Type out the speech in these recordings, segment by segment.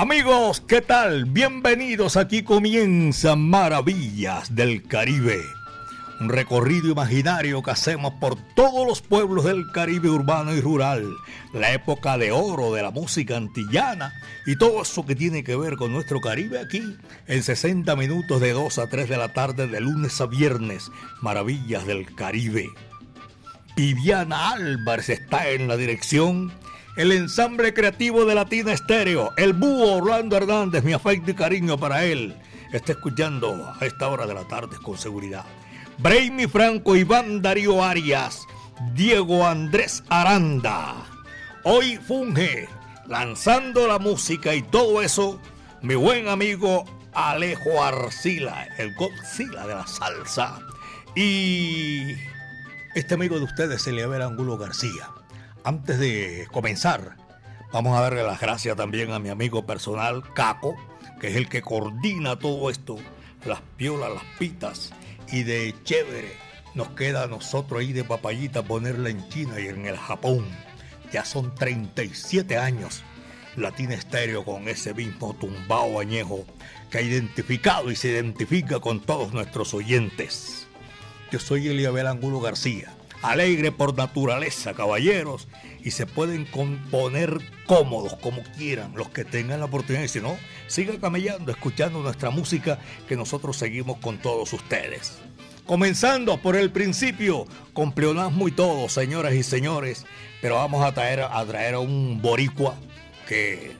Amigos, ¿qué tal? Bienvenidos. Aquí comienza Maravillas del Caribe. Un recorrido imaginario que hacemos por todos los pueblos del Caribe urbano y rural. La época de oro de la música antillana y todo eso que tiene que ver con nuestro Caribe aquí en 60 minutos de 2 a 3 de la tarde de lunes a viernes. Maravillas del Caribe. Viviana Álvarez está en la dirección el ensamble creativo de Latina Estéreo, el búho Orlando Hernández, mi afecto y cariño para él, está escuchando a esta hora de la tarde con seguridad. Brainy Franco, Iván Darío Arias, Diego Andrés Aranda. Hoy funge lanzando la música y todo eso, mi buen amigo Alejo Arcila, el Godzilla de la salsa. Y este amigo de ustedes, Eliabel Angulo García antes de comenzar, vamos a darle las gracias también a mi amigo personal, Caco, que es el que coordina todo esto, las piolas, las pitas, y de chévere nos queda a nosotros ahí de papayita ponerla en China y en el Japón. Ya son 37 años Latina Estéreo con ese mismo tumbao añejo que ha identificado y se identifica con todos nuestros oyentes. Yo soy Eliabel Angulo García alegre por naturaleza, caballeros, y se pueden componer cómodos como quieran los que tengan la oportunidad. Y si no, sigan camellando, escuchando nuestra música que nosotros seguimos con todos ustedes. Comenzando por el principio, con pleonasmo y todo, señoras y señores, pero vamos a traer, a traer a un boricua que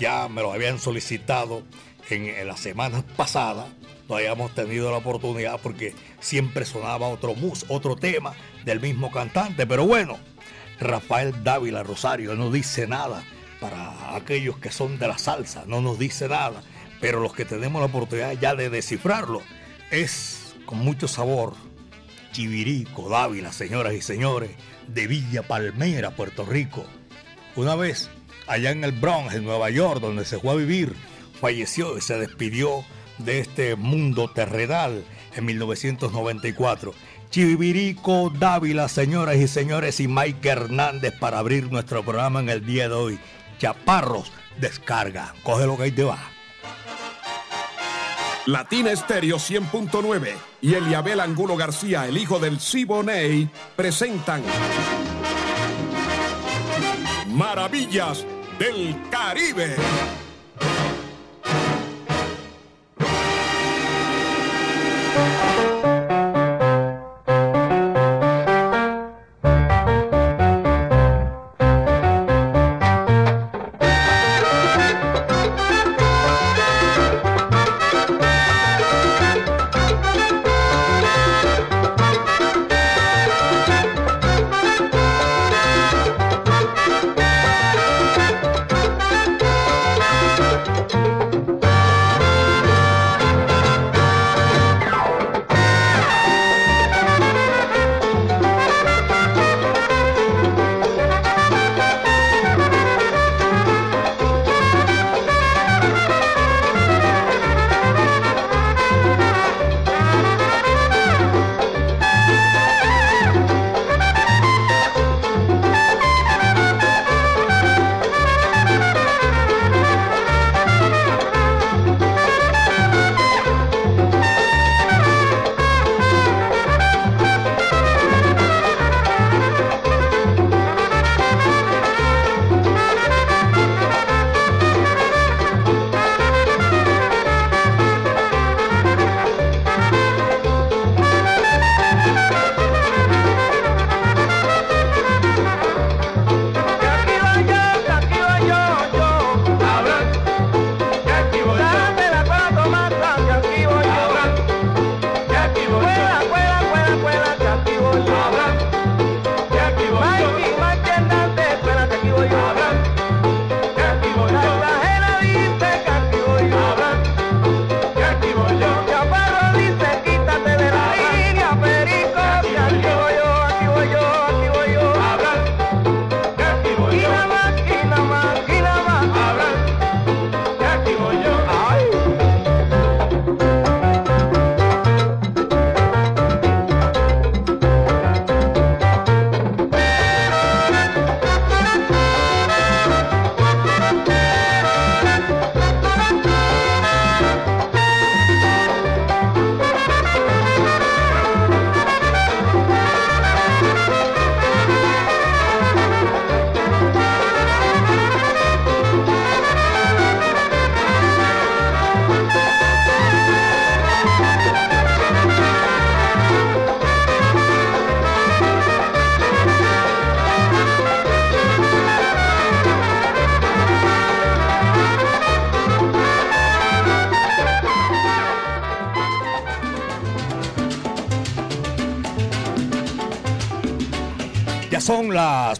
ya me lo habían solicitado en, en las semanas pasadas no hayamos tenido la oportunidad porque siempre sonaba otro mus, otro tema del mismo cantante. Pero bueno, Rafael Dávila Rosario no dice nada para aquellos que son de la salsa, no nos dice nada. Pero los que tenemos la oportunidad ya de descifrarlo es con mucho sabor. Chivirico Dávila, señoras y señores, de Villa Palmera, Puerto Rico. Una vez, allá en el Bronx, en Nueva York, donde se fue a vivir, falleció y se despidió de este mundo terrenal en 1994. Chivirico Dávila, señoras y señores, y Mike Hernández para abrir nuestro programa en el día de hoy. Chaparros, descarga. Coge lo que ahí te va. Latina Estéreo 100.9 y Eliabel Angulo García, el hijo del Siboney, presentan Maravillas del Caribe.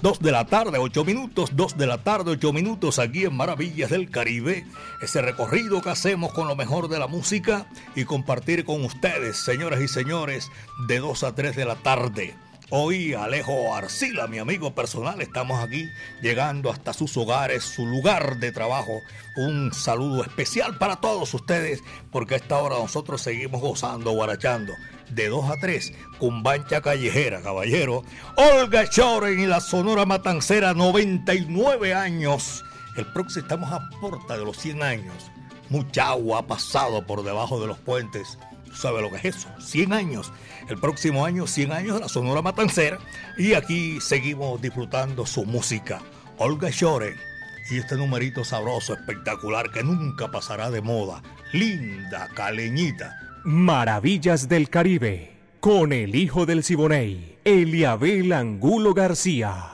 2 de la tarde, 8 minutos, 2 de la tarde, 8 minutos aquí en Maravillas del Caribe. Ese recorrido que hacemos con lo mejor de la música y compartir con ustedes, señoras y señores, de 2 a 3 de la tarde. Hoy Alejo Arcila, mi amigo personal, estamos aquí llegando hasta sus hogares, su lugar de trabajo. Un saludo especial para todos ustedes, porque a esta hora nosotros seguimos gozando, guarachando de 2 a 3, Cumbancha Callejera, caballero. Olga Choren y la Sonora Matancera, 99 años. El próximo estamos a puerta de los 100 años. Mucha agua ha pasado por debajo de los puentes. ¿Sabe lo que es eso? 100 años. El próximo año, 100 años de la Sonora Matancera. Y aquí seguimos disfrutando su música. Olga Choren y este numerito sabroso, espectacular, que nunca pasará de moda. Linda, caleñita. Maravillas del Caribe, con el hijo del Siboney, Eliabel Angulo García.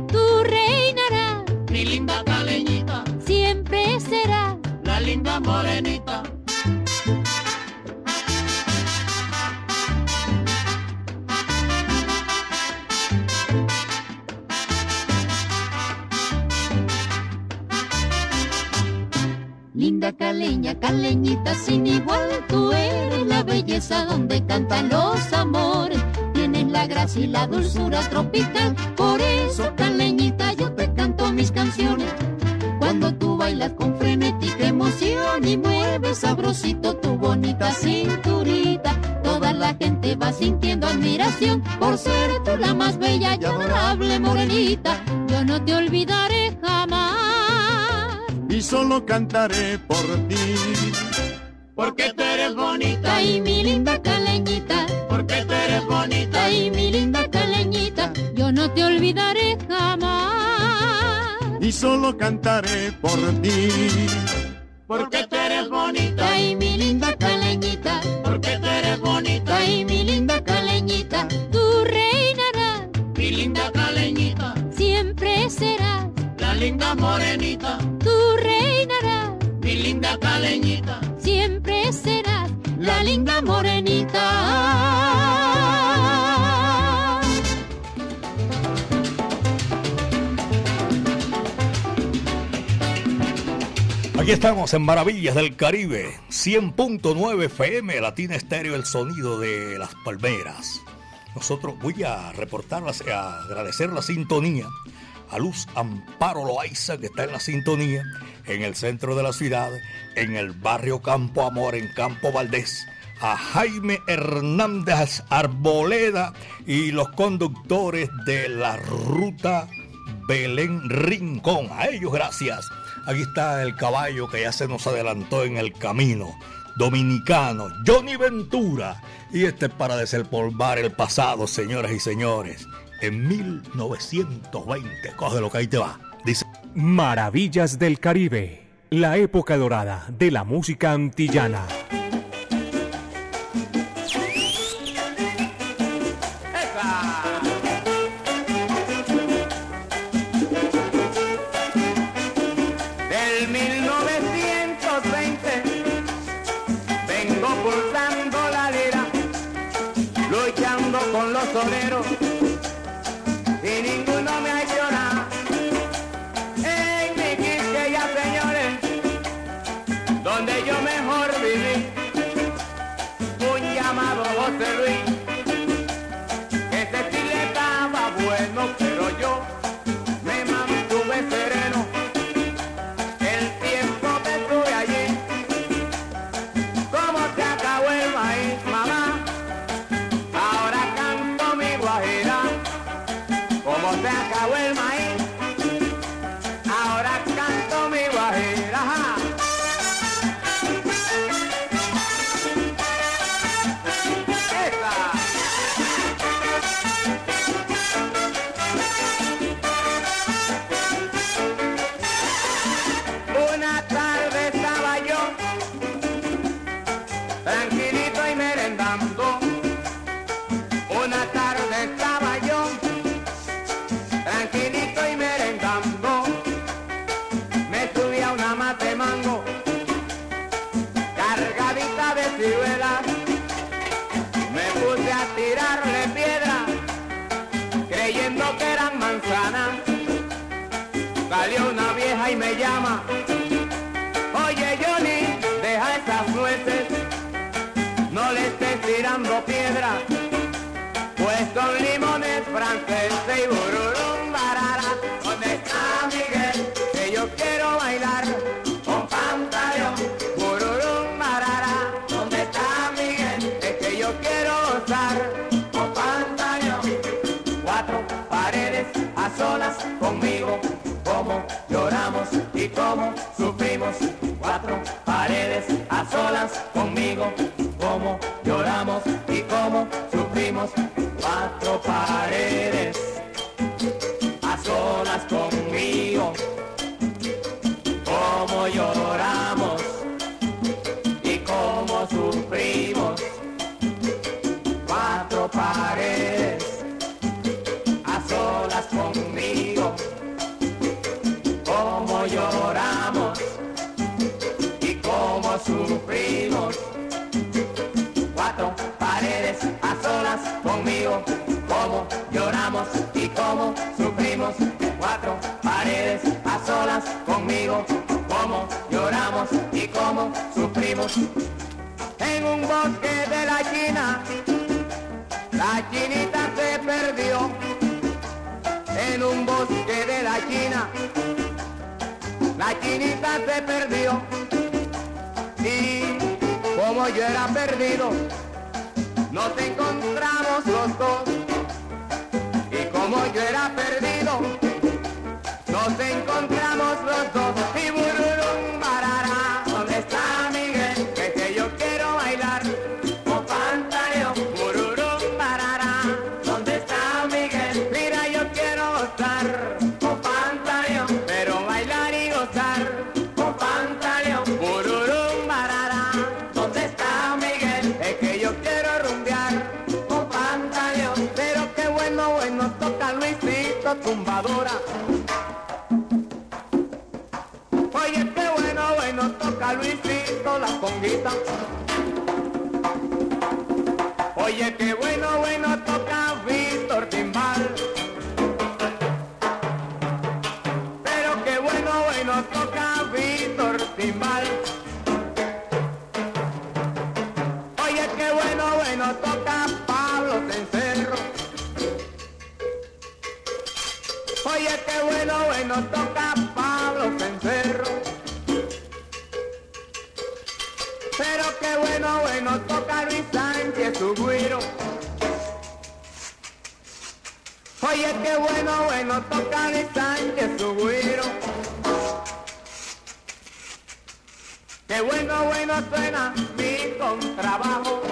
Linda morenita. Linda caleña, caleñita sin igual, tú eres la belleza donde cantan los amores. Tienes la gracia y la dulzura tropical, por eso caleñita yo te canto mis canciones. Cuando tú bailas con frenética emoción y mueves sabrosito tu bonita cinturita, toda la gente va sintiendo admiración por ser tú la más bella y adorable morenita. Yo no te olvidaré jamás y solo cantaré por ti. Porque tú eres bonita y mi linda caleñita. Porque tú eres bonita y mi linda caleñita. Yo no te olvidaré jamás. Y solo cantaré por ti. Porque tú eres bonita y mi linda caleñita. Porque tú eres bonita y mi linda caleñita. Tú reinarás, mi linda caleñita. Siempre serás la linda morenita linda caleñita. Siempre serás la linda morenita. Estamos en Maravillas del Caribe, 100.9 FM, Latina Estéreo, el sonido de las palmeras. Nosotros voy a reportarlas, agradecer la sintonía a Luz Amparo Loaiza, que está en la sintonía, en el centro de la ciudad, en el barrio Campo Amor, en Campo Valdés, a Jaime Hernández Arboleda y los conductores de la ruta Belén Rincón. A ellos gracias. Aquí está el caballo que ya se nos adelantó en el camino. Dominicano, Johnny Ventura. Y este es para desempolvar el pasado, señoras y señores en 1920. Coge lo que ahí te va. Dice. Maravillas del Caribe. La época dorada de la música antillana. conmigo, cómo lloramos y cómo sufrimos. En un bosque de la China, la chinita se perdió. En un bosque de la China, la chinita se perdió. Y como yo era perdido, nos encontramos los dos. Y como yo era perdido, nos encontramos los dos. Oye, qué bueno, bueno toca Pablo Cencerro. Pero qué bueno, bueno toca Luis Sánchez, su güiro. Oye, qué bueno, bueno toca Luis Sánchez, su güiro. Qué bueno, bueno suena mi contrabajo.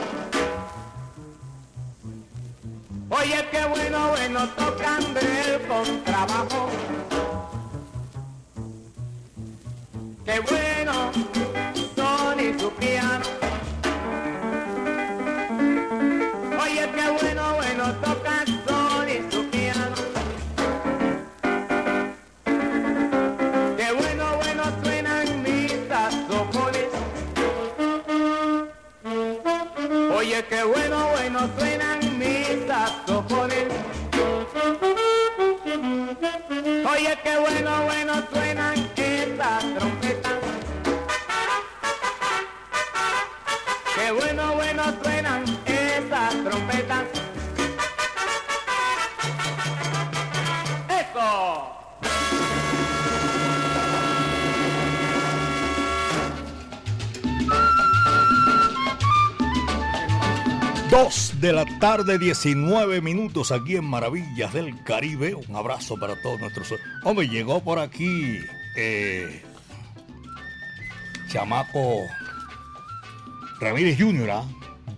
Oye, qué bueno, bueno, tocando el contrabajo. Qué bueno, Sony su piano. que bueno, bueno tú. De la tarde, 19 minutos aquí en Maravillas del Caribe. Un abrazo para todos nuestros. Hombre, llegó por aquí eh, Chamaco Ramírez Junior, ¿ah?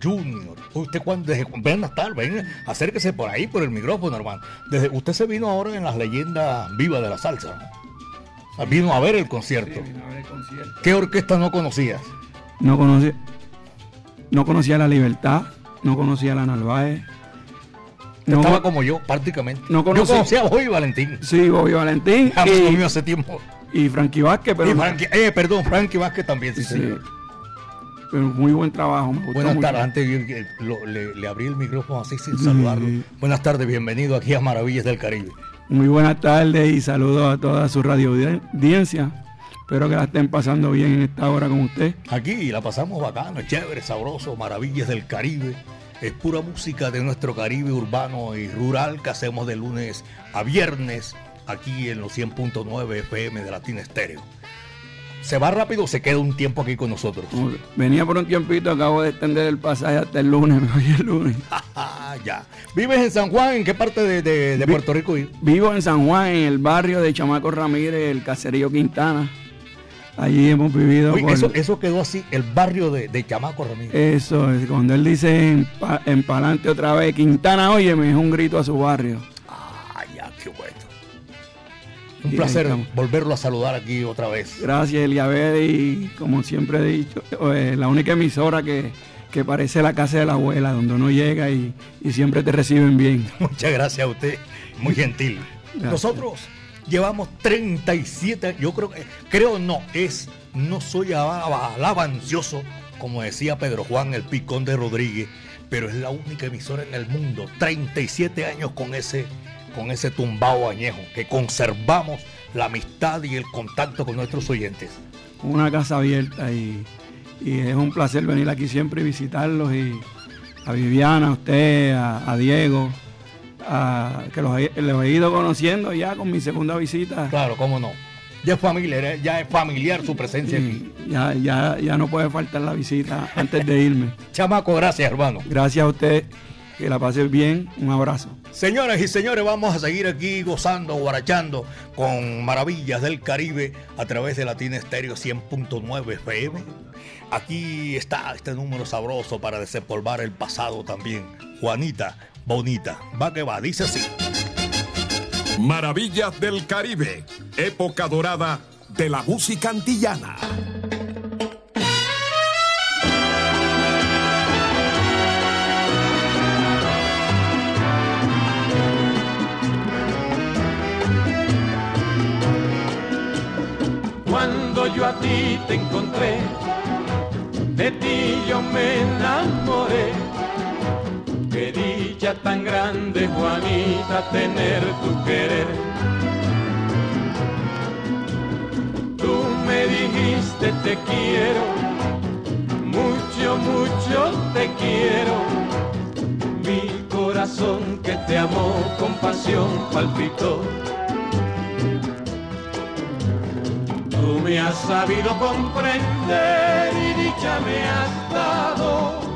Junior. Usted cuando desde, ven a estar, ven, acérquese por ahí por el micrófono, hermano. Desde, usted se vino ahora en las leyendas vivas de la salsa. ¿no? Vino a ver el concierto. ¿Qué orquesta no conocías? No conocía, no conocía la Libertad, no conocía la Narváez. No, Estaba como yo, prácticamente. No Yo conocía a Bobby Valentín. Sí, Bobby Valentín y, conmigo hace tiempo. y Frankie Vázquez, pero, Y Frankie- eh, perdón, Frankie Vázquez también, sí, sí, señor. pero muy buen trabajo. Me gustó Buenas tardes, antes lo- le, le abrí el micrófono así sin saludarlo. Buenas tardes, bienvenido aquí a Maravillas del Caribe. Muy buenas tardes y saludos a toda su radio audiencia. Espero que la estén pasando bien en esta hora con usted. Aquí la pasamos bacano, chévere, sabroso, Maravillas del Caribe. Es pura música de nuestro Caribe urbano y rural que hacemos de lunes a viernes aquí en los 100.9 FM de Latina Estéreo. Se va rápido, se queda un tiempo aquí con nosotros. Venía por un tiempito, acabo de extender el pasaje hasta el lunes, me voy el lunes. Ya. ¿Vives en San Juan? ¿En qué parte de, de- de Puerto Rico? Vivo en San Juan, en el barrio de Chamaco Ramírez, el caserío Quintana. Allí hemos vivido. Oye, por- eso, eso quedó así, el barrio de, de Chamaco Ramírez. Eso, es, cuando él dice en, pa- en pa'lante otra vez, Quintana, óyeme, es un grito a su barrio. Ah, ya, qué bueno. Un Y placer volverlo a saludar aquí otra vez. Gracias, Eliabed, y como siempre he dicho, eh, la única emisora que, que parece la casa de la abuela, donde uno llega y, y siempre te reciben bien. Muchas gracias a usted, muy gentil. Gracias. Nosotros llevamos 37, yo creo que, creo no, es, no soy alaba- alabancioso, como decía Pedro Juan, el picón de Rodríguez, pero es la única emisora en el mundo, 37 años con ese, con ese tumbao añejo, que conservamos la amistad y el contacto con nuestros oyentes. Una casa abierta y, es un placer venir aquí siempre y visitarlos. Y a Viviana, a usted, a Diego, a- que los, he- los he ido conociendo ya con mi segunda visita. Claro, cómo no. Ya es familiar, ya es familiar su presencia aquí. Ya, ya, ya no puede faltar la visita antes de irme. Chamaco, gracias hermano. Gracias a usted, que la pase bien. Un abrazo. Señoras y señores, vamos a seguir aquí gozando, guarachando con maravillas del Caribe a través de Latina Estéreo 100.9 FM. Aquí está este número sabroso para desempolvar el pasado también. Juanita, bonita. Va que va, dice así. Maravillas del Caribe, época dorada de la música antillana. Cuando yo a ti te encontré, de ti yo me enamoré. Tan grande, Juanita, tener tu querer. Tú me dijiste te quiero, mucho, mucho te quiero. Mi corazón que te amó con pasión palpitó. Tú me has sabido comprender y dicha me has dado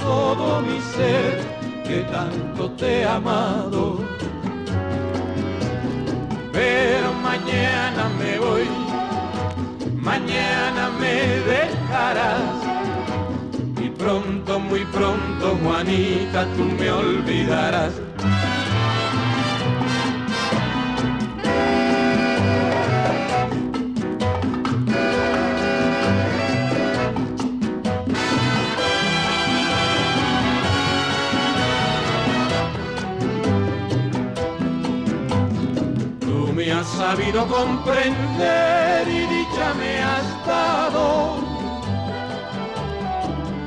todo mi ser que tanto te he amado. Pero mañana me voy, mañana me dejarás. Y pronto, muy pronto, Juanita, tú me olvidarás. Sabido comprender y dicha me has dado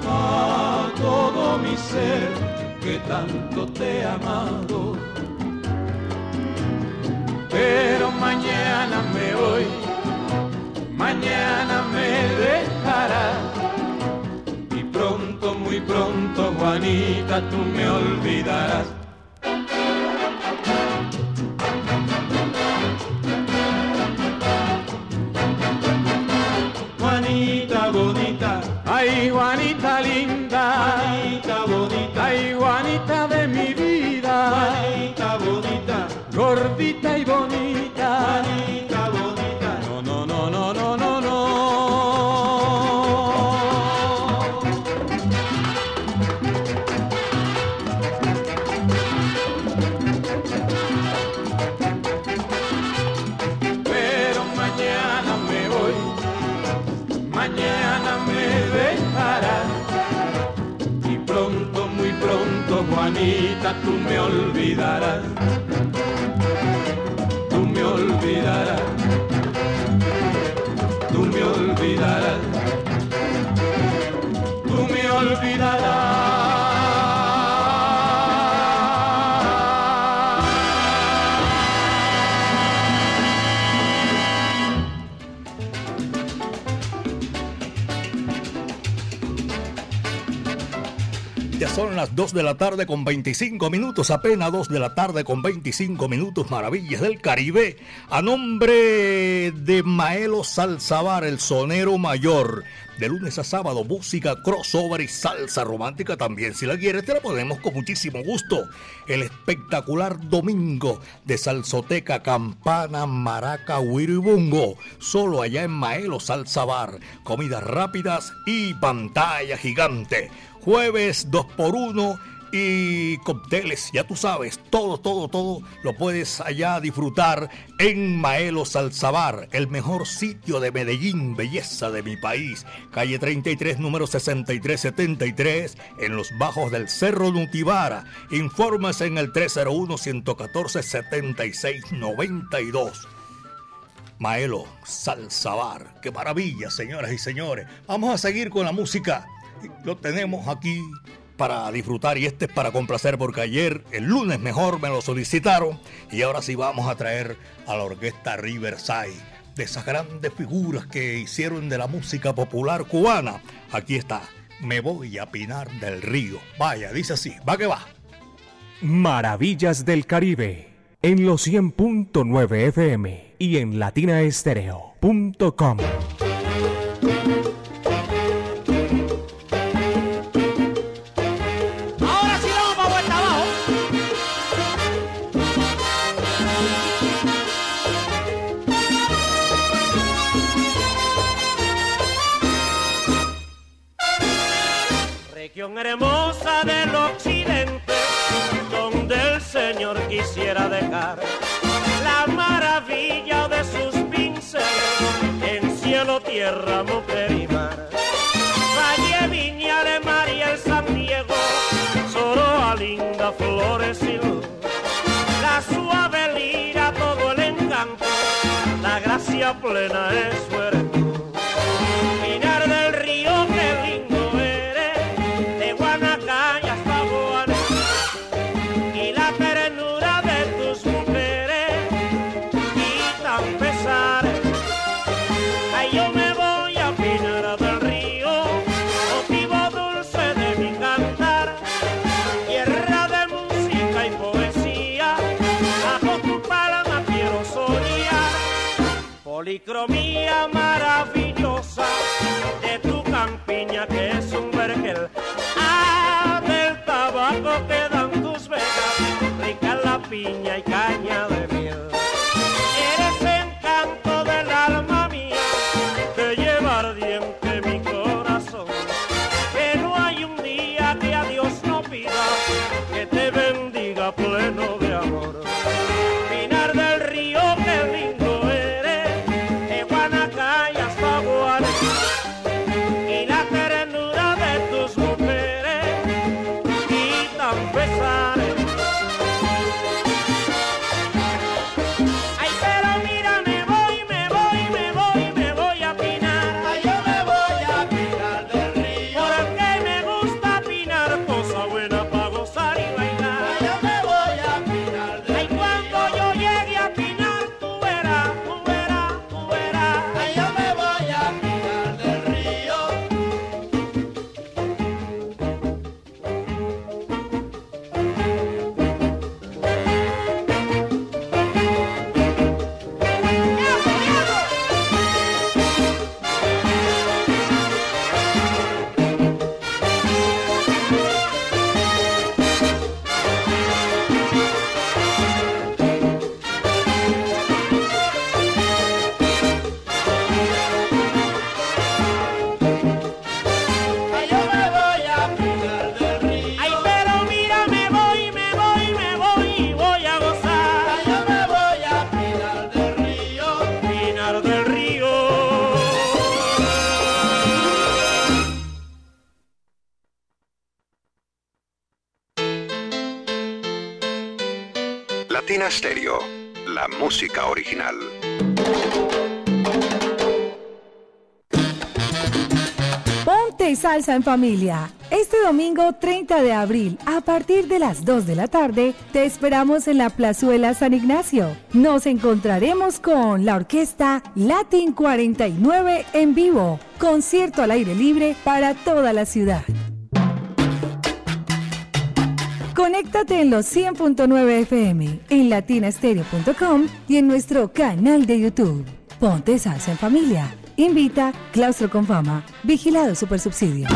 a todo mi ser que tanto te he amado. Pero mañana me voy, mañana me dejarás. Y pronto, muy pronto, Juanita, tú me olvidarás. 2 de la tarde con 25 minutos, apenas 2 de la tarde con 25 minutos, maravillas del Caribe. A nombre de Maelo Salzabar, el sonero mayor. De lunes a sábado, música, crossover y salsa romántica también. Si la quieres, te la ponemos con muchísimo gusto. El espectacular domingo de Salsoteca, Campana, Maraca, Huiribungo. Solo allá en Maelo Salzabar. Comidas rápidas y pantalla gigante jueves 2x1 y cócteles, ya tú sabes, todo, todo, todo lo puedes allá disfrutar en Maelo Salzabar, el mejor sitio de Medellín, belleza de mi país. Calle 33, número 6373, en los bajos del Cerro Nutibara. Informes en el 301-114-7692. Maelo Salzabar, qué maravilla, señoras y señores. Vamos a seguir con la música lo tenemos aquí para disfrutar y este es para complacer porque ayer, el lunes mejor, me lo solicitaron y ahora sí vamos a traer a la orquesta Riverside, de esas grandes figuras que hicieron de la música popular cubana. Aquí está, me voy a Pinar del Río. Vaya, dice así, va que va. Maravillas del Caribe, en los 100.9 FM y en latinaestereo.com. hermosa del occidente, donde el Señor quisiera dejar la maravilla de sus pinceles en cielo, tierra, mujer y mar. Valle, Viña de María, el San Diego, Soroa, linda, flores y luz. La suave lira, todo el encanto, la gracia plena es su policromía maravillosa salsa en familia. Este domingo 30 de abril, a partir de las 2 de la tarde, te esperamos en la Plazuela San Ignacio. Nos encontraremos con la orquesta Latin 49 en vivo, concierto al aire libre para toda la ciudad. Conéctate en los 100.9 FM, en latinastereo.com y en nuestro canal de YouTube. Ponte salsa en familia. Invita Claustro con Fama. Vigilado Supersubsidio.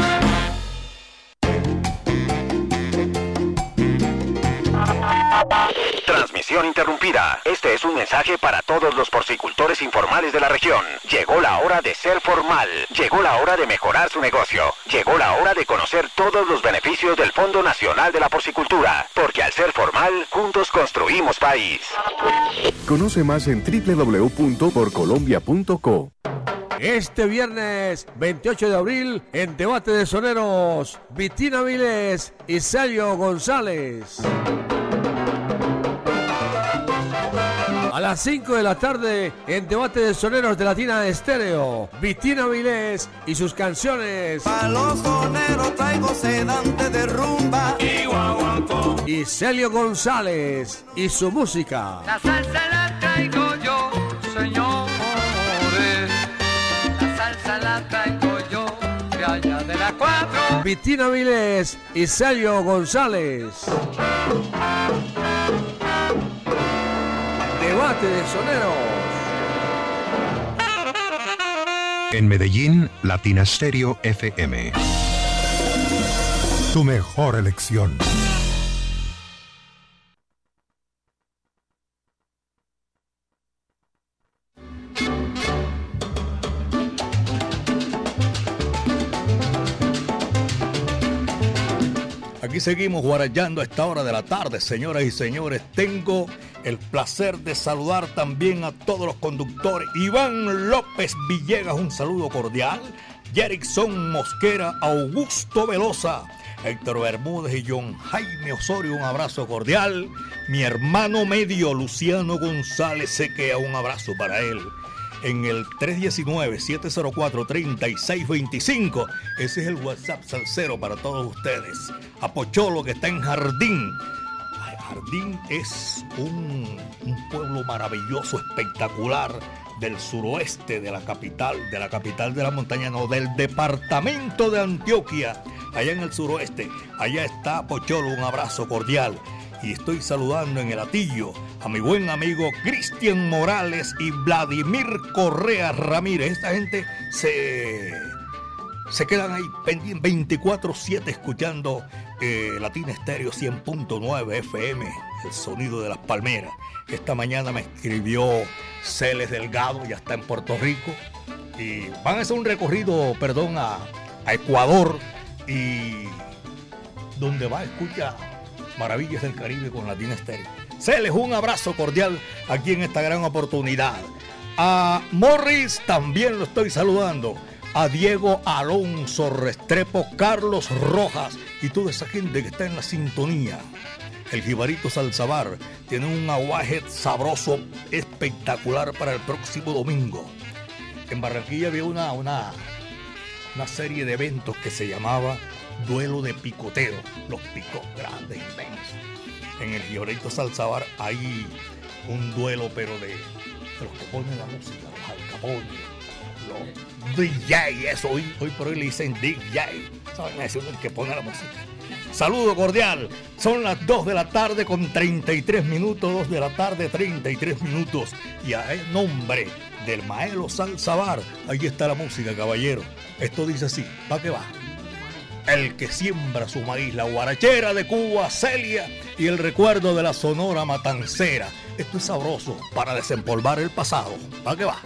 Transmisión interrumpida. Este es un mensaje para todos los porcicultores informales de la región. Llegó la hora de ser formal. Llegó la hora de mejorar su negocio. Llegó la hora de conocer todos los beneficios del Fondo Nacional de la Porcicultura. Porque al ser formal, juntos construimos país. Conoce más en www.porcolombia.co. Este viernes 28 de abril, en Debate de Soneros, Vitina Viles y Sergio González. A las 5 de la tarde, en Debate de Soneros de Latina Estéreo, Vitina Vilés y sus canciones. A los soneros traigo sedante de rumba y guaguancó. Y Celio González y su música. La salsa la traigo 4. Vitina Vilés y Celio González. Debate de Soneros. En Medellín, Latina Stereo FM. Tu mejor elección. Aquí seguimos guarayando a esta hora de la tarde, señoras y señores. Tengo el placer de saludar también a todos los conductores. Iván López Villegas, un saludo cordial. Jerickson Mosquera, Augusto Velosa, Héctor Bermúdez y John Jaime Osorio, un abrazo cordial. Mi hermano medio, Luciano González Sequea, un abrazo para él en el 319-704-3625. Ese es el WhatsApp salsero para todos ustedes. A Pocholo que está en Jardín. Jardín es un, un, pueblo maravilloso, espectacular del suroeste de la capital, de la capital de la montaña, no, del departamento de Antioquia, allá en el suroeste. Allá está Pocholo, un abrazo cordial y estoy saludando en el atillo a mi buen amigo Cristian Morales y Vladimir Correa Ramírez. Esta gente se, se quedan ahí pendientes 24-7 escuchando eh, Latina Estéreo 100.9 FM, el sonido de las palmeras. Esta mañana me escribió Celes Delgado, ya está en Puerto Rico. Y van a hacer un recorrido, perdón, a, Ecuador y donde va a escuchar Maravillas del Caribe con Latina Estéreo. Se les un abrazo cordial aquí en esta gran oportunidad. A Morris también lo estoy saludando. A Diego Alonso Restrepo, Carlos Rojas y toda esa gente que está en la sintonía. El Jibarito Salzabar tiene un aguaje sabroso espectacular para el próximo domingo. En Barranquilla había una, una, una serie de eventos que se llamaba duelo de picoteo, los picos grandes, inmensos. En el Giorito Salzabar hay un duelo, pero de, los que ponen la música, los alcapones, los DJ, eso hoy, hoy por hoy le dicen DJ, ¿saben? Es el que pone la música. Saludo cordial, son las 2 de la tarde con 33 minutos, 2 de la tarde 33 minutos. Y a el nombre del Maelo Salzabar, ahí está la música, caballero. Esto dice así, ¿para qué va? El que siembra su maíz, la guarachera de Cuba, Celia y el recuerdo de la Sonora Matancera. Esto es sabroso para desempolvar el pasado. ¿Para qué va?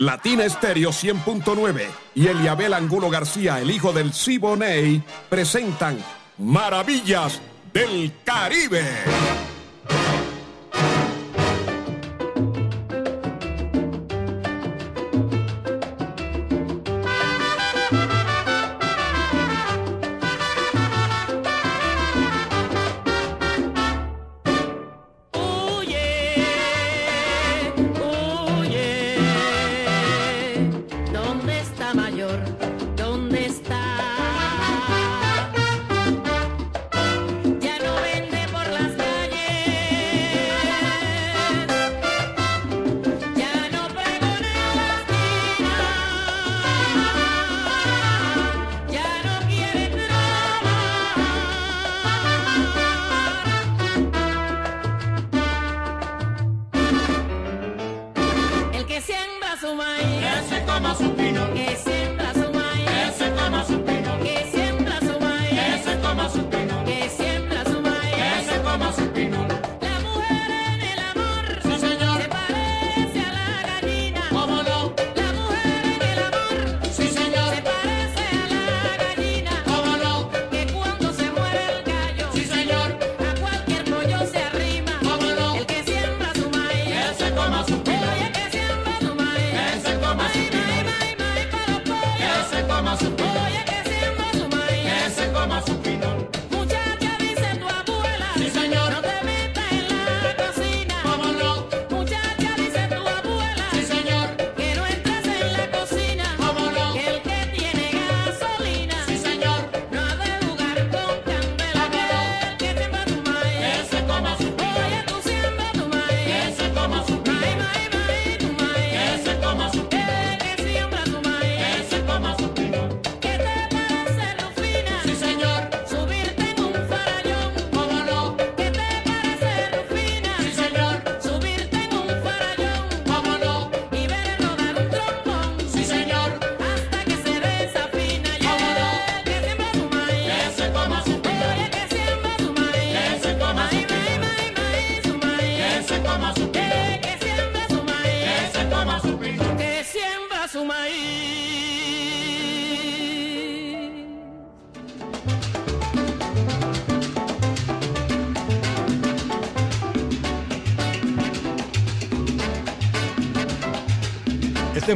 Latina Estéreo 100.9 y Eliabel Angulo García, el hijo del Siboney, presentan Maravillas del Caribe.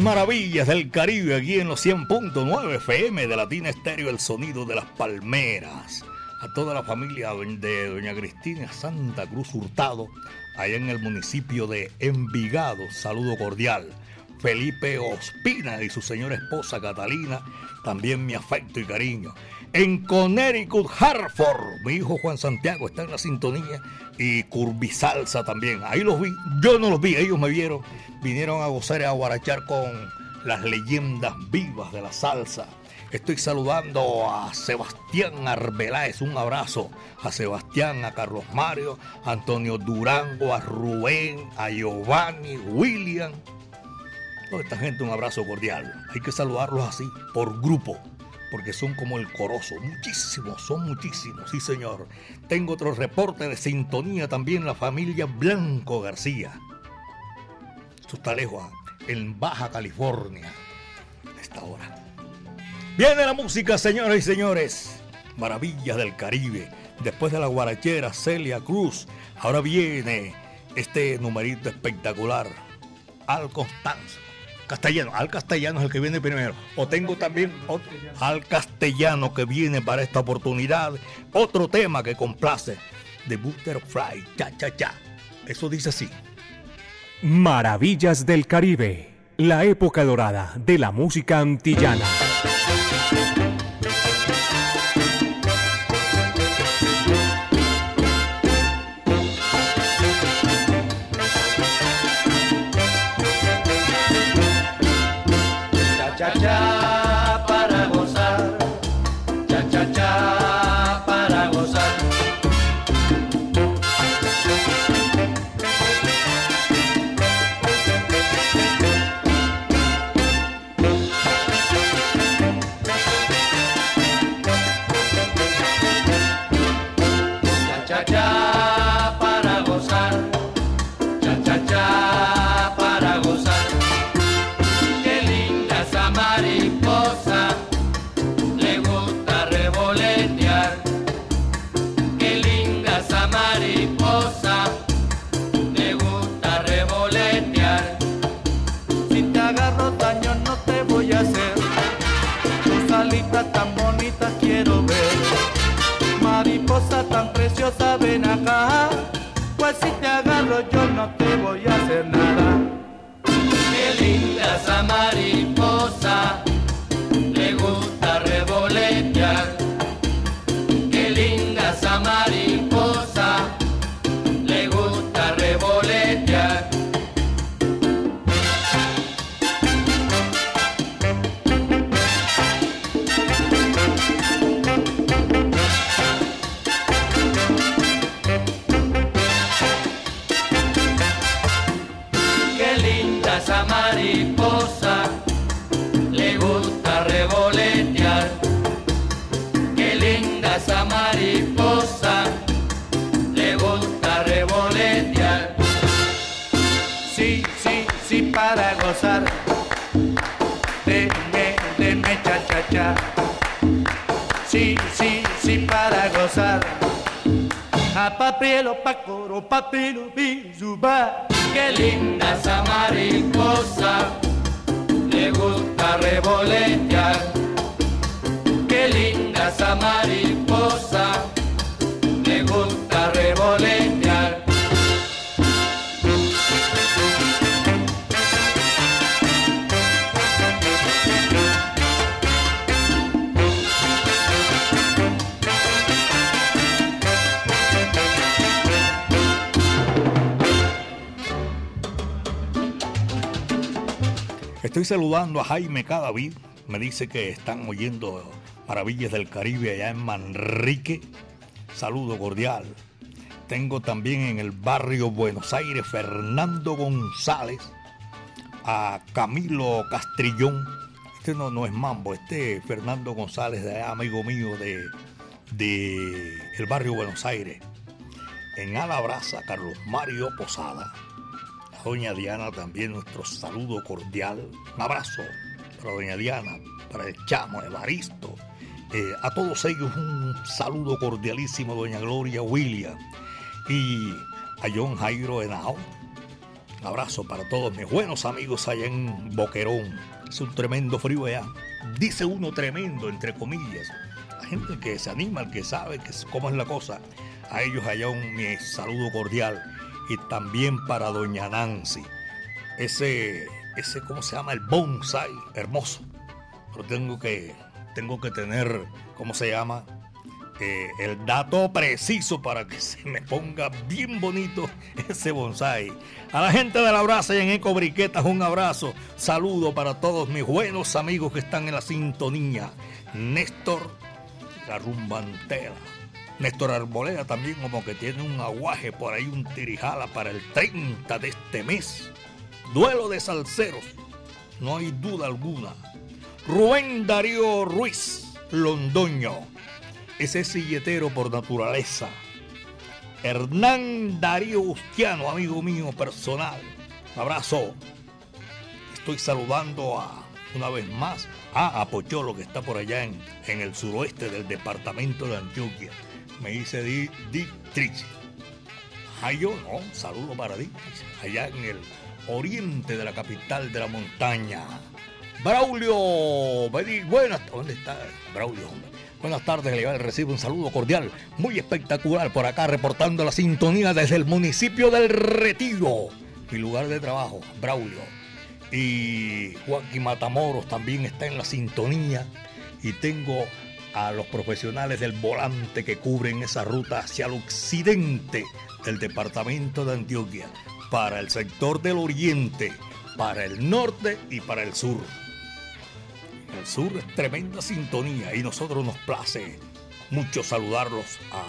Maravillas del Caribe, aquí en los 100.9 FM de Latina Estéreo, el sonido de las palmeras. A toda la familia de Doña Cristina Santa Cruz Hurtado, allá en el municipio de Envigado, saludo cordial. Felipe Ospina y su señora esposa Catalina, también mi afecto y cariño. En Connecticut, Hartford, mi hijo Juan Santiago está en la sintonía y Curvisalsa también. Ahí los vi, yo no los vi, ellos me vieron, vinieron a gozar y a guarachar con las leyendas vivas de la salsa. Estoy saludando a Sebastián Arbeláez, un abrazo a Sebastián, a Carlos Mario, a Antonio Durango, a Rubén, a Giovanni, William, Toda esta gente un abrazo cordial. Hay que saludarlos así, por grupo, porque son como el corozo. Muchísimos, son muchísimos, sí señor. Tengo otro reporte de sintonía también, la familia Blanco García. Lejos, en Baja California, a esta hora. Viene la música, señoras y señores. Maravillas del Caribe. Después de la guarachera Celia Cruz, ahora viene este numerito espectacular. Al Constanzo. Castellano, al castellano es el que viene primero. O tengo también otro, al castellano que viene para esta oportunidad. Otro tema que complace de Butterfly, cha cha cha. Eso dice así. Maravillas del Caribe, la época dorada de la música antillana. Papielo, pa coro, papilo, bizuba. Saludando a Jaime Cadavid. Me dice que están oyendo Maravillas del Caribe allá en Manrique. Saludo cordial. Tengo también en el barrio Buenos Aires Fernando González, a Camilo Castrillón. Este no, no es mambo, este es Fernando González, amigo mío de, de el barrio Buenos Aires. En Alabraza, Carlos Mario Posada. Doña Diana también nuestro saludo cordial. Un abrazo para doña Diana, para el chamo Evaristo. Eh, a todos ellos un saludo cordialísimo, doña Gloria William. Y a John Jairo Henao. Un abrazo para todos mis buenos amigos allá en Boquerón. Es un tremendo frío allá. Dice uno tremendo, entre comillas. La gente que se anima, el que sabe que cómo es la cosa. A ellos allá un mi saludo cordial. Y también para doña Nancy. Ese, ese, ¿cómo se llama? El bonsai, hermoso. Pero tengo que, tengo que tener, ¿cómo se llama? Eh, el dato preciso para que se me ponga bien bonito ese bonsai. A la gente de la brasa y en Eco Briquetas, un abrazo. Saludo para todos mis buenos amigos que están en la sintonía. Néstor, la rumbantera. Néstor Arboleda también como que tiene un aguaje por ahí, un tirijala para el 30 de este mes. Duelo de salseros, no hay duda alguna. Rubén Darío Ruiz, Londoño, ese silletero por naturaleza. Hernán Darío Ustiano, amigo mío personal. Abrazo. Estoy saludando a, una vez más, a, a Pocholo, que está por allá en, en el suroeste del departamento de Antioquia. Me dice Dick Di Trich. yo no, saludo para Dick allá en el oriente de la capital de la montaña. Braulio, buenas, ¿dónde está Braulio? Buenas tardes, le recibe un saludo cordial, muy espectacular por acá, reportando la sintonía desde el municipio del Retiro, mi lugar de trabajo, Braulio. Y Joaquín Matamoros también está en la sintonía. Y tengo a los profesionales del volante que cubren esa ruta hacia el occidente del departamento de Antioquia, para el sector del oriente, para el norte y para el sur. El sur es tremenda sintonía y nosotros nos place mucho saludarlos. Ah,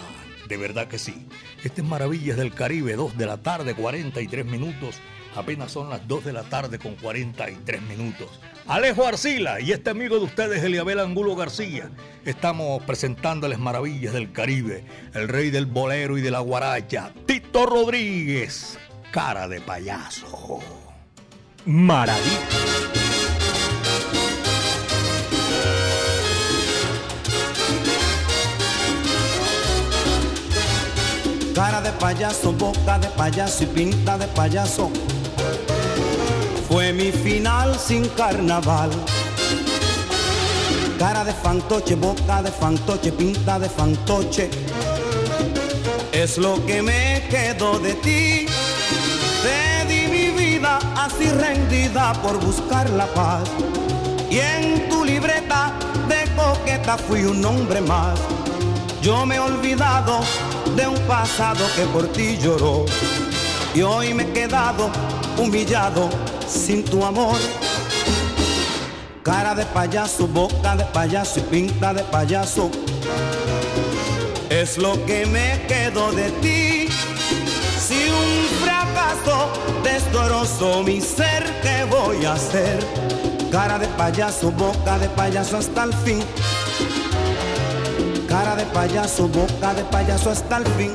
de verdad que sí. Este es Maravillas del Caribe, 2 de la tarde, 43 minutos. Apenas son las 2 de la tarde con 43 minutos. Alejo Arcila y este amigo de ustedes, Eliabel Angulo García, estamos presentándoles Maravillas del Caribe, el rey del bolero y de la guaracha, Tito Rodríguez, cara de payaso. Maravilla. Cara de payaso, boca de payaso y pinta de payaso. Fue mi final sin carnaval. Cara de fantoche, boca de fantoche, pinta de fantoche. Es lo que me quedó de ti. Te di mi vida así rendida por buscar la paz. Y en tu libreta de coqueta fui un hombre más. Yo me he olvidado de un pasado que por ti lloró. Y hoy me he quedado humillado sin tu amor. Cara de payaso, boca de payaso y pinta de payaso. Es lo que me quedó de ti. Si un fracaso destrozó mi ser, ¿qué voy a hacer? Cara de payaso, boca de payaso hasta el fin. Cara de payaso, boca de payaso hasta el fin.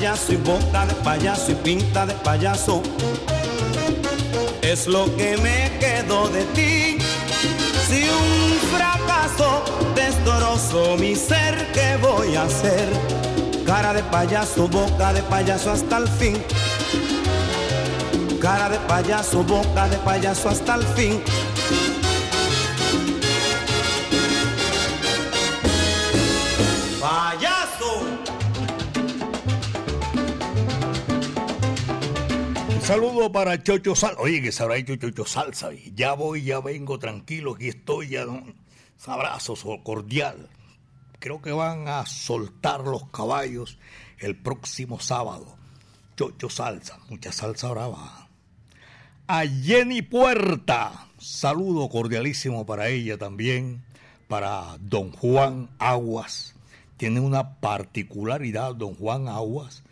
Payaso y boca de payaso y pinta de payaso es lo que me quedó de ti. Si un fracaso destrozó mi ser, ¿qué voy a hacer? Cara de payaso, boca de payaso hasta el fin. Cara de payaso, boca de payaso hasta el fin. Saludo para Chocho Salsa. Oye, que se habrá hecho Chocho Salsa. Ya voy, ya vengo tranquilo, aquí estoy, ya. Un abrazo cordial. Creo que van a soltar los caballos el próximo sábado. Chocho Salsa, mucha salsa brava. A Jenny Puerta, saludo cordialísimo para ella también. Para don Juan Aguas. Tiene una particularidad, don Juan Aguas.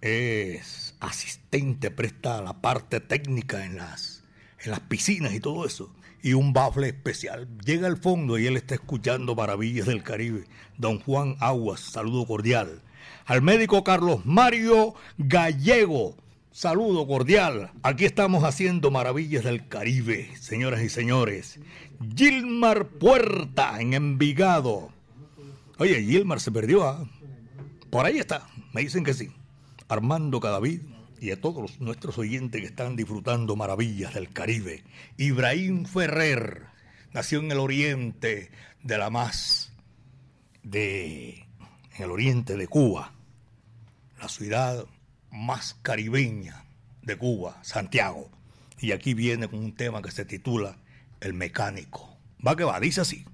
Es asistente, presta la parte técnica en las, en las piscinas y todo eso. y un bafle especial. Llega al fondo y él está escuchando Maravillas del Caribe. Don Juan Aguas, saludo cordial. Al médico Carlos Mario Gallego, saludo cordial. Aquí estamos haciendo Maravillas del Caribe, señoras y señores. Gilmar Puerta en Envigado. Oye, Gilmar se perdió. ¿ah? Por ahí está, me dicen que sí. Armando Cadavid y a todos nuestros oyentes que están disfrutando maravillas del Caribe. Ibrahim Ferrer nació en el oriente de la más de en el oriente de Cuba, la ciudad más caribeña de Cuba, Santiago. Y aquí viene con un tema que se titula El mecánico. Va que va, dice así.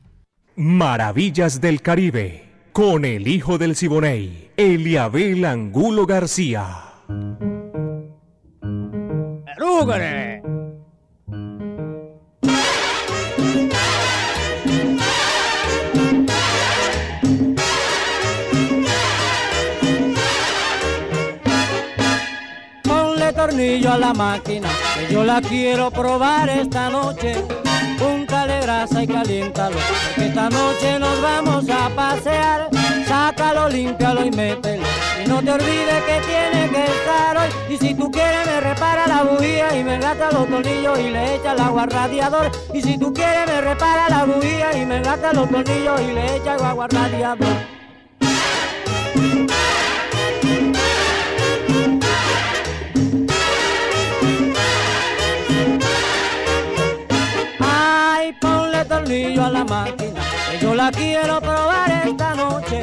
Maravillas del Caribe, con el hijo del Siboney, Eliabel Angulo García. Ponle tornillo a la máquina, que yo la quiero probar esta noche. Grasa y caliéntalo, esta noche nos vamos a pasear. Sácalo, límpialo y mételo. Y no te olvides que tiene que estar hoy. Y si tú quieres me repara la bujía y me gasta los tornillos y le echa el agua al radiador. Y si tú quieres me repara la bujía y me gasta los tornillos y le echa el agua al radiador. A la máquina, yo la quiero probar esta noche.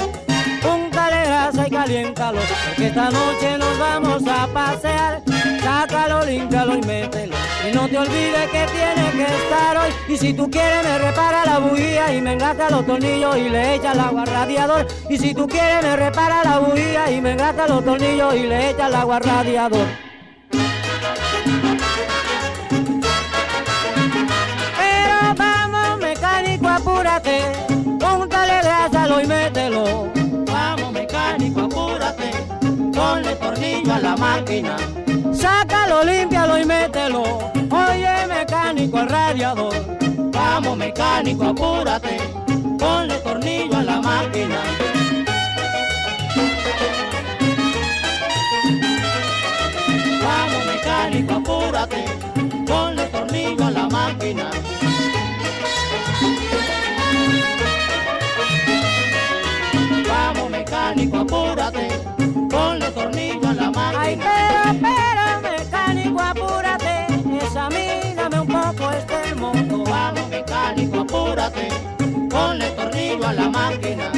Púntale grasa y caliéntalo, porque esta noche nos vamos a pasear. Sácalo, límpialo y mételo. Y no te olvides que tiene que estar hoy. Y si tú quieres me repara la bujía y me engata los tornillos y le echa el agua radiador. Y si tú quieres me repara la bujía y me engata los tornillos y le echa el agua radiador. Tornillo a la máquina. Sácalo, límpialo y mételo. Oye mecánico al radiador. Vamos mecánico, apúrate, ponle tornillo a la máquina. Vamos mecánico, apúrate, ponle tornillo a la máquina. Apúrate, ponle tornillo a la máquina.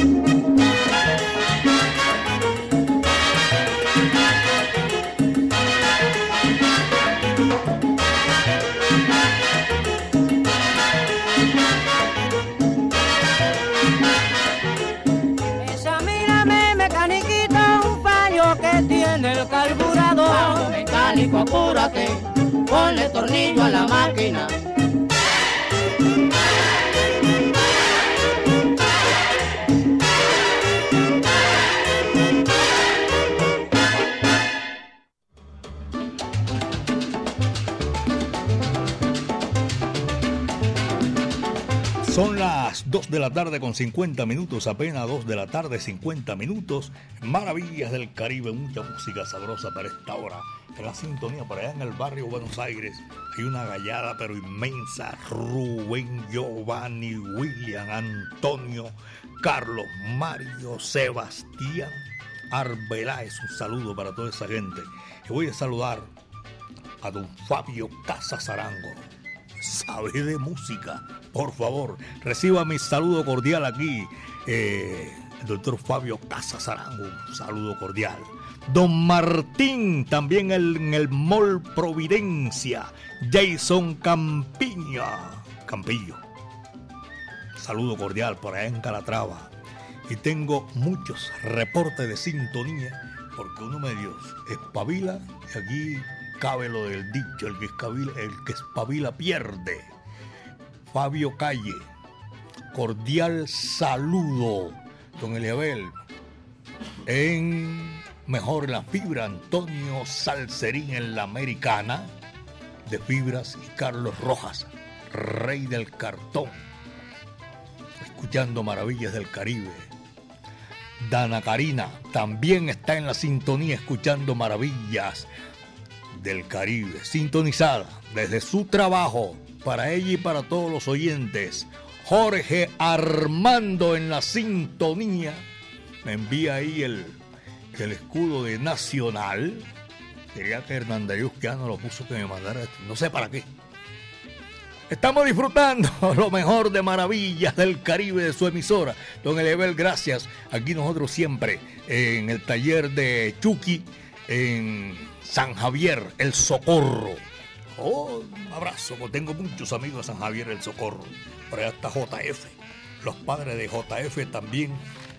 Examíname, mecaniquito, un fallo que tiene el carburador. Mecánico, apúrate, ponle tornillo a la máquina. De la tarde con 50 minutos, apenas 2 de la tarde 50 minutos. Maravillas del Caribe, mucha música sabrosa para esta hora. En la sintonía por allá en el barrio Buenos Aires hay una gallada pero inmensa. Rubén, Giovanni, William, Antonio, Carlos, Mario, Sebastián, Arbeláez. Un saludo para toda esa gente. Y voy a saludar a don Fabio Casas Arango sabe de música. Por favor, reciba mi saludo cordial aquí. eh, el doctor Fabio Casas Arango, un saludo cordial. Don Martín, también en el Mall Providencia. Jason Campiña. Campillo. Saludo cordial por allá en Calatrava. Y tengo muchos reportes de sintonía porque uno medio espabila y aquí cabe lo del dicho, el que, espabila, el que espabila pierde. Fabio Calle, cordial saludo, don Eliabel. En Mejor la Fibra, Antonio Salcerín en la Americana de Fibras y Carlos Rojas, rey del cartón, escuchando maravillas del Caribe. Dana Karina también está en la sintonía escuchando maravillas del Caribe, sintonizada desde su trabajo para ella y para todos los oyentes. Jorge Armando en la sintonía me envía ahí el, el escudo de Nacional. Quería que Hernandez no lo puso que me mandara esto. No sé para qué. Estamos disfrutando lo mejor de maravillas del Caribe de su emisora. Don Elebel, gracias. Aquí nosotros siempre en el taller de Chucky en San Javier, El Socorro. Oh, un abrazo, tengo muchos amigos de San Javier, El Socorro. Por allá está JF. Los padres de JF también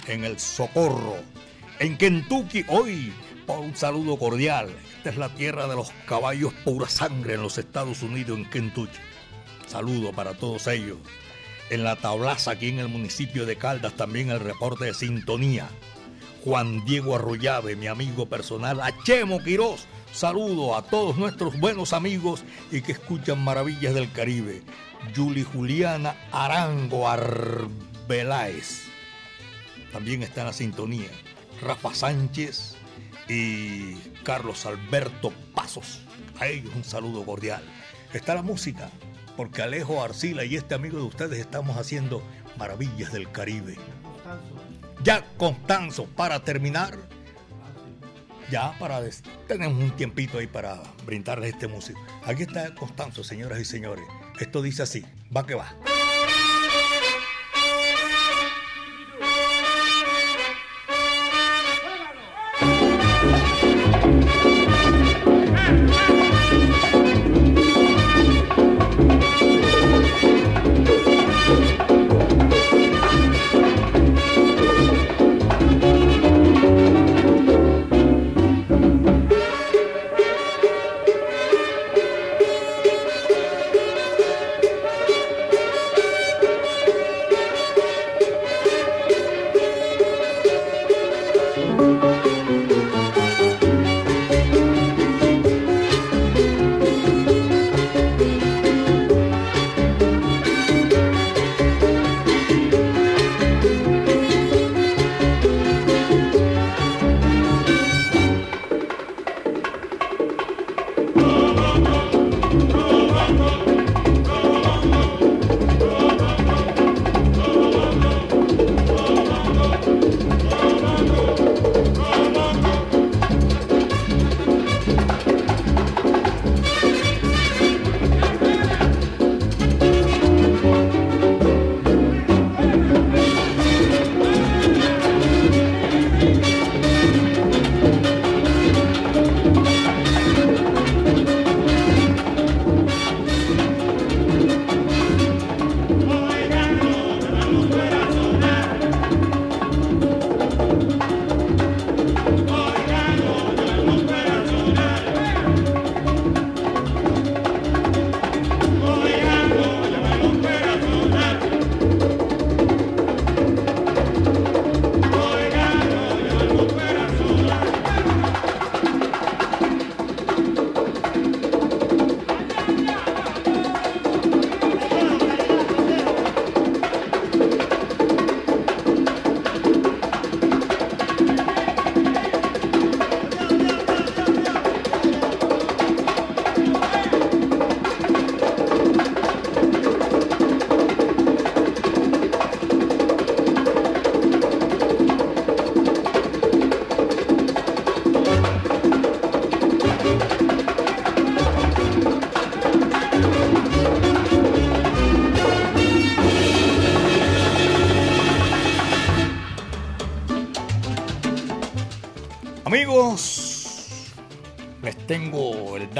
en El Socorro. En Kentucky, hoy, un saludo cordial. Esta es la tierra de los caballos pura sangre en los Estados Unidos, en Kentucky. Saludo para todos ellos. En la tablaza, aquí en el municipio de Caldas, también el reporte de sintonía. Juan Diego Arroyave, mi amigo personal, a Chemo. Saludo a todos nuestros buenos amigos y que escuchan Maravillas del Caribe. Yuli Juliana Arango Arbeláez. También está en la sintonía. Rafa Sánchez y Carlos Alberto Pasos. A ellos un saludo cordial. Está la música porque Alejo Arcila y este amigo de ustedes estamos haciendo maravillas del Caribe. Ya Constanzo, para terminar, ya para tenemos un tiempito ahí para brindarles este músico. Aquí está Constanzo, señoras y señores. Esto dice así, va que va.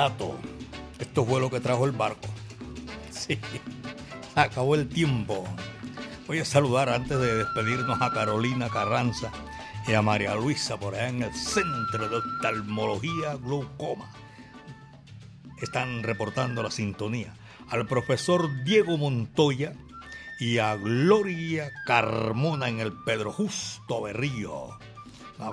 Esto fue lo que trajo el barco. Sí, acabó el tiempo. Voy a saludar antes de despedirnos a Carolina Carranza y a María Luisa por allá en el Centro de Oftalmología Glaucoma. Están reportando la sintonía. Al profesor Diego Montoya y a Gloria Carmona en el Pedro Justo Berrío.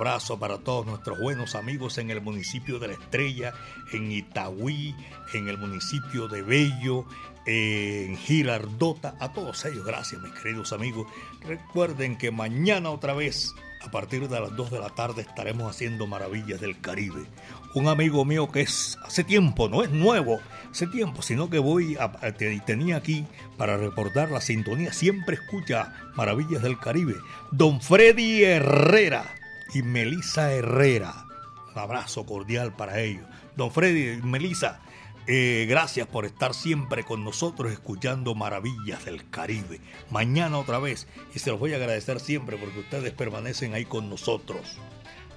Abrazo para todos nuestros buenos amigos en el municipio de La Estrella, en Itagüí, en el municipio de Bello, en Girardota. A todos ellos, gracias mis queridos amigos. Recuerden que mañana otra vez, a partir de las 2 de la tarde, estaremos haciendo Maravillas del Caribe. Un amigo mío que es hace tiempo, no es nuevo, hace tiempo, sino que voy a, tenía aquí para reportar la sintonía. Siempre escucha Maravillas del Caribe. Don Freddy Herrera y Melisa Herrera. Un abrazo cordial para ellos. Don Freddy y Melisa, eh, gracias por estar siempre con nosotros escuchando Maravillas del Caribe. Mañana otra vez. Y se los voy a agradecer siempre porque ustedes permanecen ahí con nosotros.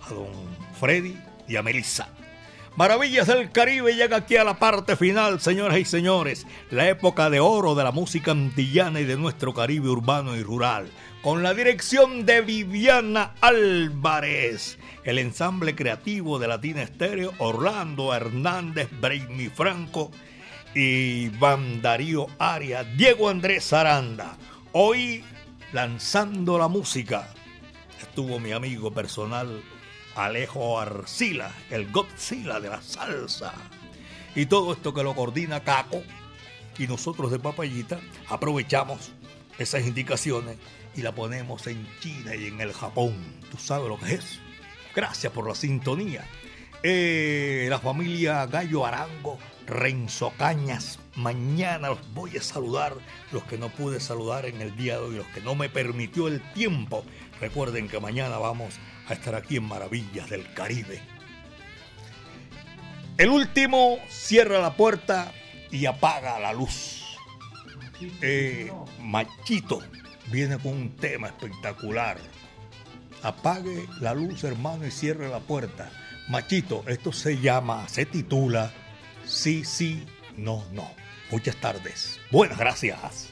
A don Freddy y a Melisa. Maravillas del Caribe llega aquí a la parte final, señoras y señores. La época de oro de la música antillana y de nuestro Caribe urbano y rural. Con la dirección de Viviana Álvarez. El ensamble creativo de Latina Estéreo, Orlando Hernández, Brainy Franco y Van Darío Arias, Diego Andrés Aranda. Hoy lanzando la música estuvo mi amigo personal Alejo Arcila, el Godzilla de la salsa. Y todo esto que lo coordina Caco y nosotros de Papayita aprovechamos esas indicaciones y la ponemos en China y en el Japón. ¿Tú sabes lo que es? Gracias por la sintonía. Eh, la familia Gallo Arango, Renzo Cañas. Mañana los voy a saludar, los que no pude saludar en el día de hoy, los que no me permitió el tiempo. Recuerden que mañana vamos a estar aquí en Maravillas del Caribe. El último cierra la puerta y apaga la luz. Eh, Machito viene con un tema espectacular. Apague la luz, hermano, y cierre la puerta. Machito, esto se llama, se titula Sí, sí, no, no. Muchas tardes. Buenas gracias.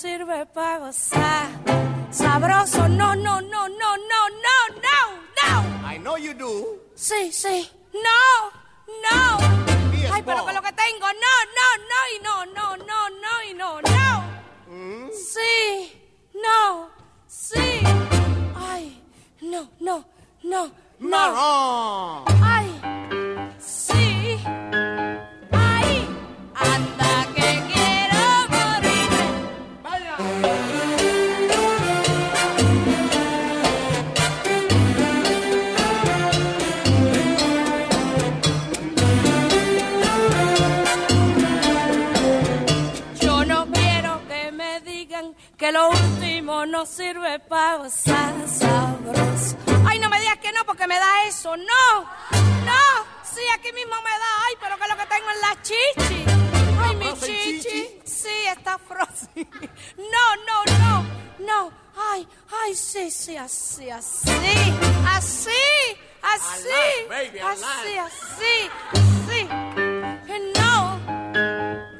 Sirve para gozar. Sabroso, no, no, no, no, no, no, no, no. I know you do. Sí, sí. No, no. Ay, pero que lo que tengo, no, no, no, y no, no, no, no, y no, no. Mm. Sí, no, sí. Ay, no, no, no, no. Ay, sí. Que lo último no sirve para gozar sabroso. Ay, no me digas que no porque me da eso. No, no. Sí, aquí mismo me da. Ay, pero que lo que tengo en la chichi. Ay, mi chichi. Sí, está frozen. No, no, no, no. Ay, ay, sí, sí, así, así. Así, así. Así, así, así. No.